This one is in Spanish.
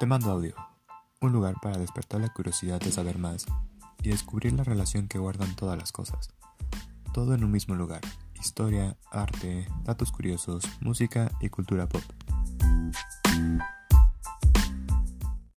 Te mando audio, un lugar para despertar la curiosidad de saber más y descubrir la relación que guardan todas las cosas. Todo en un mismo lugar. Historia, arte, datos curiosos, música y cultura pop.